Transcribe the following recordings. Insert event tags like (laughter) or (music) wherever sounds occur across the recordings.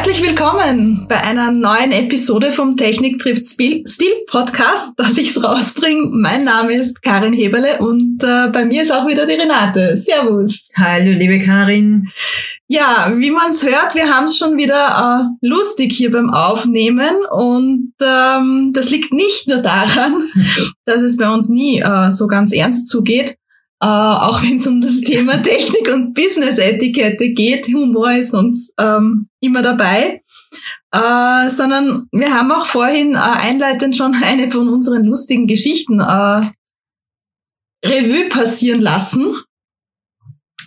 Herzlich willkommen bei einer neuen Episode vom Technik trifft Stil Podcast, dass ich's rausbringe. Mein Name ist Karin Heberle und äh, bei mir ist auch wieder die Renate. Servus. Hallo, liebe Karin. Ja, wie man's hört, wir haben's schon wieder äh, lustig hier beim Aufnehmen und ähm, das liegt nicht nur daran, (laughs) dass es bei uns nie äh, so ganz ernst zugeht, äh, auch wenn es um das Thema Technik und Business-Etikette geht. Humor ist uns ähm, immer dabei. Äh, sondern wir haben auch vorhin äh, einleitend schon (laughs) eine von unseren lustigen Geschichten äh, Revue passieren lassen.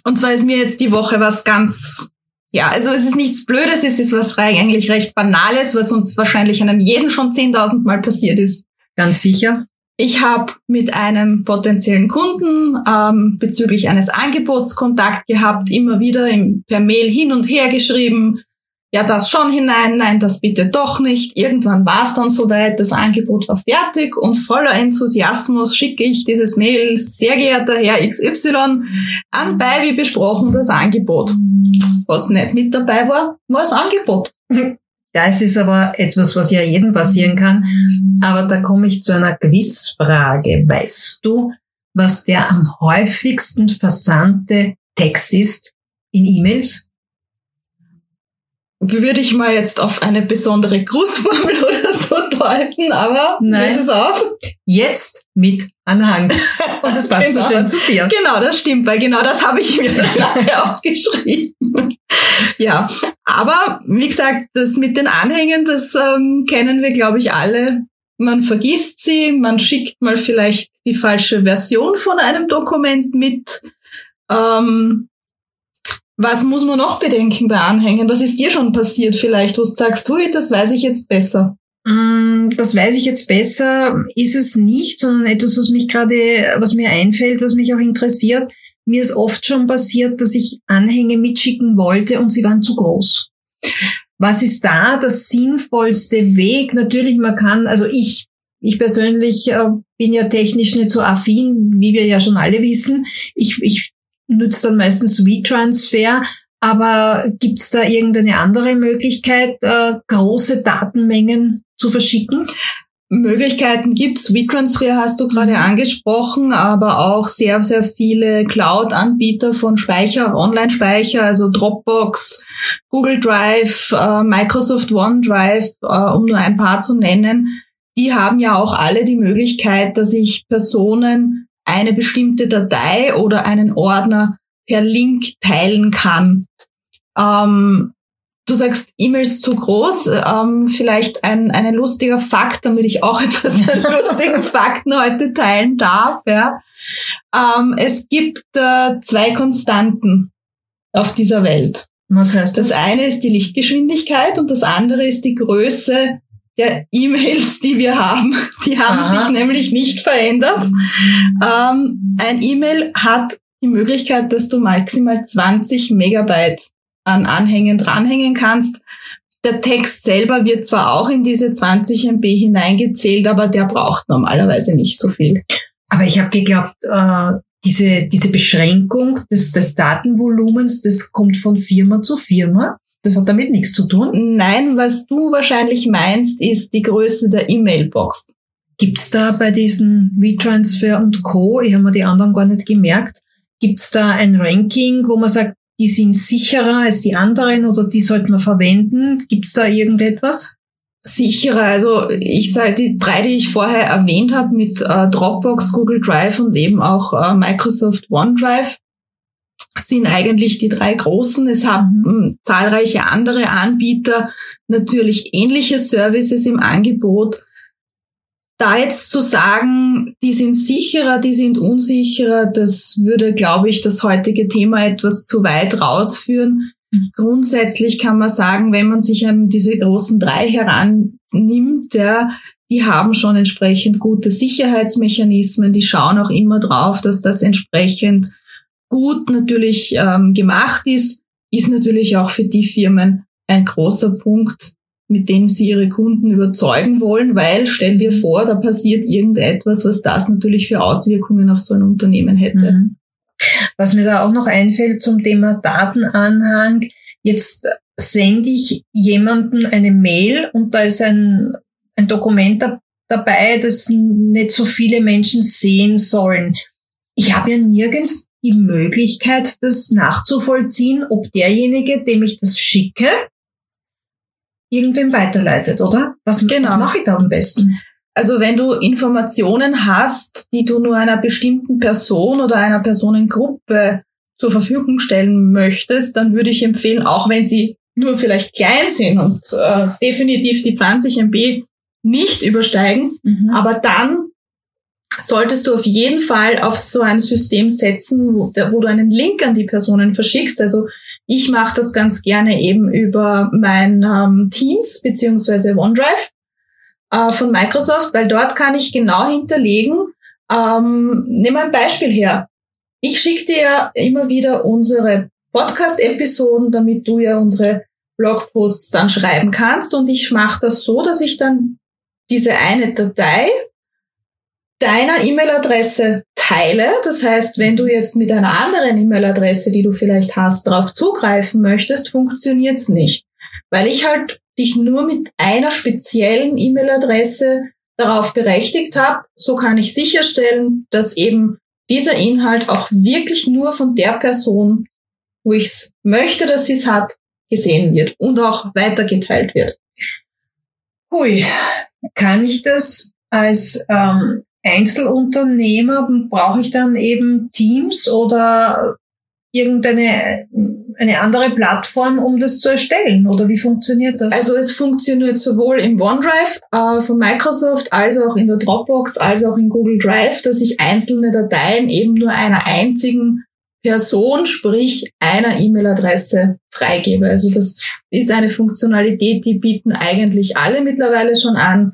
Und zwar ist mir jetzt die Woche was ganz, ja, also es ist nichts Blödes, es ist was eigentlich recht Banales, was uns wahrscheinlich einem jeden schon 10.000 Mal passiert ist. Ganz sicher. Ich habe mit einem potenziellen Kunden ähm, bezüglich eines Angebots Kontakt gehabt, immer wieder im, per Mail hin und her geschrieben, ja, das schon hinein, nein, das bitte doch nicht. Irgendwann war es dann soweit, das Angebot war fertig und voller Enthusiasmus schicke ich dieses Mail, sehr geehrter Herr XY, anbei, wie besprochen, das Angebot. Was nicht mit dabei war, war das Angebot. (laughs) Ja, es ist aber etwas, was ja jedem passieren kann. Aber da komme ich zu einer Quizfrage. Weißt du, was der am häufigsten versandte Text ist in E-Mails? Würde ich mal jetzt auf eine besondere Grußformel (laughs) so deuten, aber Nein. es auf. Jetzt mit Anhang. Und das passt (laughs) Genau. so schön zu dir. Genau, das stimmt, weil genau das habe ich mir (laughs) nachher auch geschrieben. ja, aber wie gesagt, das mit den Anhängen, das ähm, kennen wir, glaube ich, alle. Man vergisst sie, man schickt mal vielleicht die falsche Version von einem Dokument mit. Ähm, was muss man noch bedenken bei Anhängen? Was ist dir schon passiert vielleicht, wo du sagst, hui, das weiß ich jetzt besser? Mm, Das weiß ich jetzt besser, ist es nicht, sondern etwas, was mich gerade, was mir einfällt, was mich auch interessiert. Mir ist oft schon passiert, dass ich Anhänge mitschicken wollte und sie waren zu groß. Was ist da das sinnvollste Weg? Natürlich, man kann, also ich, ich persönlich äh, bin ja technisch nicht so affin, wie wir ja schon alle wissen. Ich, ich nütze dann meistens WeTransfer, aber gibt's da irgendeine andere Möglichkeit, äh, große Datenmengen zu verschicken? Möglichkeiten gibt's. WeTransfer hast du gerade angesprochen, aber auch sehr, sehr viele Cloud-Anbieter von Speicher, Online-Speicher, also Dropbox, Google Drive, äh, Microsoft OneDrive, äh, um nur ein paar zu nennen. Die haben ja auch alle die Möglichkeit, dass ich Personen eine bestimmte Datei oder einen Ordner per Link teilen kann. Ähm, Du sagst E-Mails zu groß. Ähm, vielleicht ein, ein lustiger Fakt, damit ich auch (laughs) etwas an lustigen (laughs) Fakten heute teilen darf. Ja. Ähm, es gibt äh, zwei Konstanten auf dieser Welt. Was heißt Das eine ist die Lichtgeschwindigkeit und das andere ist die Größe der E-Mails, die wir haben. Die haben Aha. sich nämlich nicht verändert. Ähm, ein E-Mail hat die Möglichkeit, dass du maximal 20 Megabyte an Anhängen dranhängen kannst. Der Text selber wird zwar auch in diese 20 MB hineingezählt, aber der braucht normalerweise nicht so viel. Aber ich habe geglaubt, äh, diese, diese Beschränkung des, des Datenvolumens, das kommt von Firma zu Firma. Das hat damit nichts zu tun. Nein, was du wahrscheinlich meinst, ist die Größe der E-Mail-Box. Gibt's da bei diesen WeTransfer und Co., ich habe mir die anderen gar nicht gemerkt, gibt's da ein Ranking, wo man sagt, die sind sicherer als die anderen oder die sollte man verwenden? Gibt's da irgendetwas? sicherer. Also ich sage die drei, die ich vorher erwähnt habe mit äh, Dropbox, Google Drive und eben auch äh, Microsoft OneDrive sind eigentlich die drei großen. Es haben ähm, zahlreiche andere Anbieter natürlich ähnliche Services im Angebot. Da jetzt zu sagen, die sind sicherer, die sind unsicherer, das würde, glaube ich, das heutige Thema etwas zu weit rausführen. Mhm. Grundsätzlich kann man sagen, wenn man sich an diese großen drei herannimmt, ja, die haben schon entsprechend gute Sicherheitsmechanismen, die schauen auch immer drauf, dass das entsprechend gut natürlich ähm, gemacht ist, ist natürlich auch für die Firmen ein großer Punkt, mit dem sie ihre Kunden überzeugen wollen, weil stell dir vor, da passiert irgendetwas, was das natürlich für Auswirkungen auf so ein Unternehmen hätte. Mhm. Was mir da auch noch einfällt zum Thema Datenanhang, jetzt sende ich jemanden eine Mail und da ist ein, ein Dokument da, dabei, das nicht so viele Menschen sehen sollen. Ich habe ja nirgends die Möglichkeit, das nachzuvollziehen, ob derjenige, dem ich das schicke, irgendwem weiterleitet, oder? Was, genau. was mache ich da am besten? Also wenn du Informationen hast, die du nur einer bestimmten Person oder einer Personengruppe zur Verfügung stellen möchtest, dann würde ich empfehlen, auch wenn sie nur vielleicht klein sind und äh, definitiv die 20 MB nicht übersteigen, mhm. aber dann solltest du auf jeden Fall auf so ein System setzen, wo, wo du einen Link an die Personen verschickst. Also ich mache das ganz gerne eben über mein ähm, Teams beziehungsweise OneDrive äh, von Microsoft, weil dort kann ich genau hinterlegen. Ähm, wir ein Beispiel her. Ich schicke dir ja immer wieder unsere Podcast-Episoden, damit du ja unsere Blogposts dann schreiben kannst. Und ich mache das so, dass ich dann diese eine Datei deiner E-Mail-Adresse teile. Das heißt, wenn du jetzt mit einer anderen E-Mail-Adresse, die du vielleicht hast, darauf zugreifen möchtest, funktioniert's nicht. Weil ich halt dich nur mit einer speziellen E-Mail-Adresse darauf berechtigt habe. So kann ich sicherstellen, dass eben dieser Inhalt auch wirklich nur von der Person, wo ich es möchte, dass sie es hat, gesehen wird und auch weitergeteilt wird. Hui, kann ich das als ähm, Einzelunternehmer, brauche ich dann eben Teams oder irgendeine eine andere Plattform, um das zu erstellen? Oder wie funktioniert das? Also es funktioniert sowohl im OneDrive äh, von Microsoft als auch in der Dropbox als auch in Google Drive, dass ich einzelne Dateien eben nur einer einzigen Person, sprich einer E-Mail-Adresse freigebe. Also das ist eine Funktionalität, die bieten eigentlich alle mittlerweile schon an.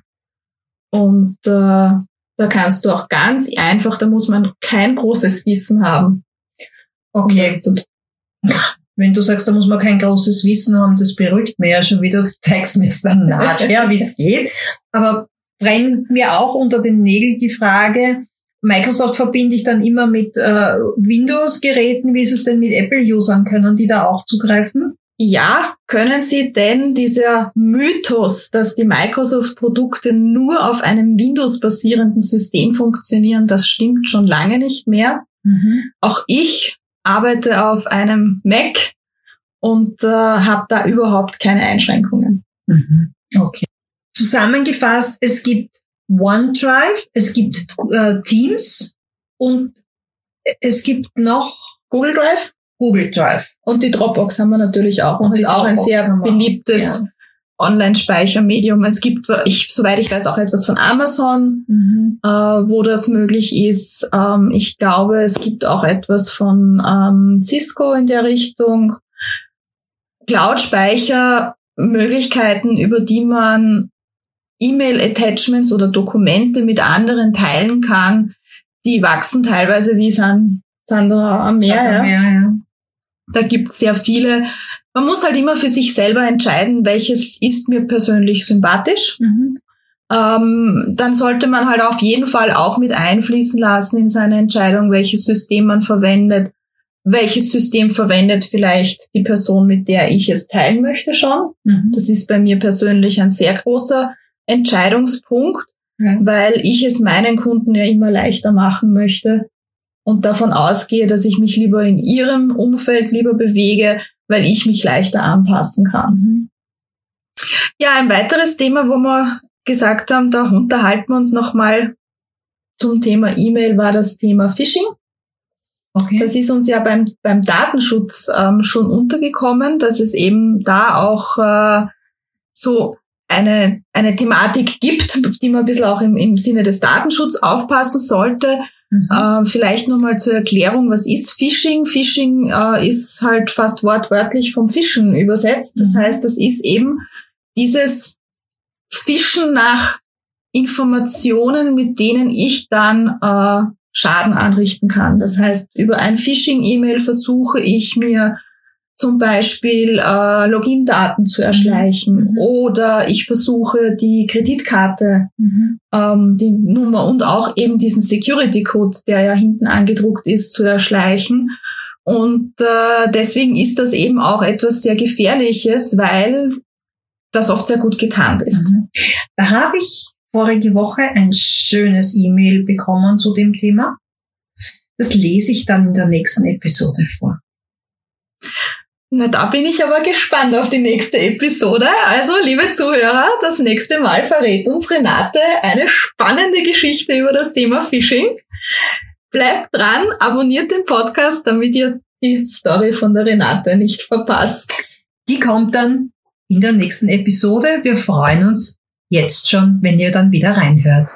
Und äh, da kannst du auch ganz einfach, da muss man kein großes Wissen haben. Okay. Um wenn du sagst, da muss man kein großes Wissen haben, das beruhigt mir ja schon wieder, du (laughs) zeigst mir es dann nachher, wie es geht. Aber brennt mir auch unter den Nägeln die Frage, Microsoft verbinde ich dann immer mit äh, Windows-Geräten. Wie ist es denn mit Apple-Usern? Können die da auch zugreifen? Ja, können sie, denn dieser Mythos, dass die Microsoft-Produkte nur auf einem Windows-basierenden System funktionieren, das stimmt schon lange nicht mehr. Mhm. Auch ich arbeite auf einem Mac und äh, habe da überhaupt keine Einschränkungen. Mhm. Okay. Zusammengefasst, es gibt OneDrive, es gibt äh, Teams und es gibt noch Google Drive. Google Drive. Und die Dropbox haben wir natürlich auch. Und ist auch ein sehr beliebtes ja. Online-Speichermedium. Es gibt, ich, soweit ich weiß, auch etwas von Amazon, mhm. äh, wo das möglich ist. Ähm, ich glaube, es gibt auch etwas von ähm, Cisco in der Richtung. Cloud-Speichermöglichkeiten, über die man E-Mail-Attachments oder Dokumente mit anderen teilen kann, die wachsen teilweise wie San, Sandra am Meer. Ja. Meer ja. Da gibt es sehr viele man muss halt immer für sich selber entscheiden, welches ist mir persönlich sympathisch. Mhm. Ähm, dann sollte man halt auf jeden Fall auch mit einfließen lassen in seine Entscheidung, welches System man verwendet. Welches System verwendet vielleicht die Person, mit der ich es teilen möchte schon. Mhm. Das ist bei mir persönlich ein sehr großer Entscheidungspunkt, mhm. weil ich es meinen Kunden ja immer leichter machen möchte und davon ausgehe, dass ich mich lieber in ihrem Umfeld lieber bewege, weil ich mich leichter anpassen kann. Ja, ein weiteres Thema, wo wir gesagt haben, da unterhalten wir uns nochmal zum Thema E-Mail, war das Thema Phishing. Okay. Das ist uns ja beim, beim Datenschutz ähm, schon untergekommen, dass es eben da auch äh, so eine, eine Thematik gibt, die man ein bisschen auch im, im Sinne des Datenschutzes aufpassen sollte. Mhm. Äh, vielleicht nochmal zur Erklärung, was ist Phishing? Phishing äh, ist halt fast wortwörtlich vom Fischen übersetzt. Das mhm. heißt, das ist eben dieses Fischen nach Informationen, mit denen ich dann äh, Schaden anrichten kann. Das heißt, über ein Phishing-E-Mail versuche ich mir zum Beispiel äh, Login-Daten zu erschleichen mhm. oder ich versuche die Kreditkarte, mhm. ähm, die Nummer und auch eben diesen Security-Code, der ja hinten angedruckt ist, zu erschleichen. Und äh, deswegen ist das eben auch etwas sehr Gefährliches, weil das oft sehr gut getarnt ist. Mhm. Da habe ich vorige Woche ein schönes E-Mail bekommen zu dem Thema. Das lese ich dann in der nächsten Episode vor. Na, da bin ich aber gespannt auf die nächste Episode. Also, liebe Zuhörer, das nächste Mal verrät uns Renate eine spannende Geschichte über das Thema Phishing. Bleibt dran, abonniert den Podcast, damit ihr die Story von der Renate nicht verpasst. Die kommt dann in der nächsten Episode. Wir freuen uns jetzt schon, wenn ihr dann wieder reinhört.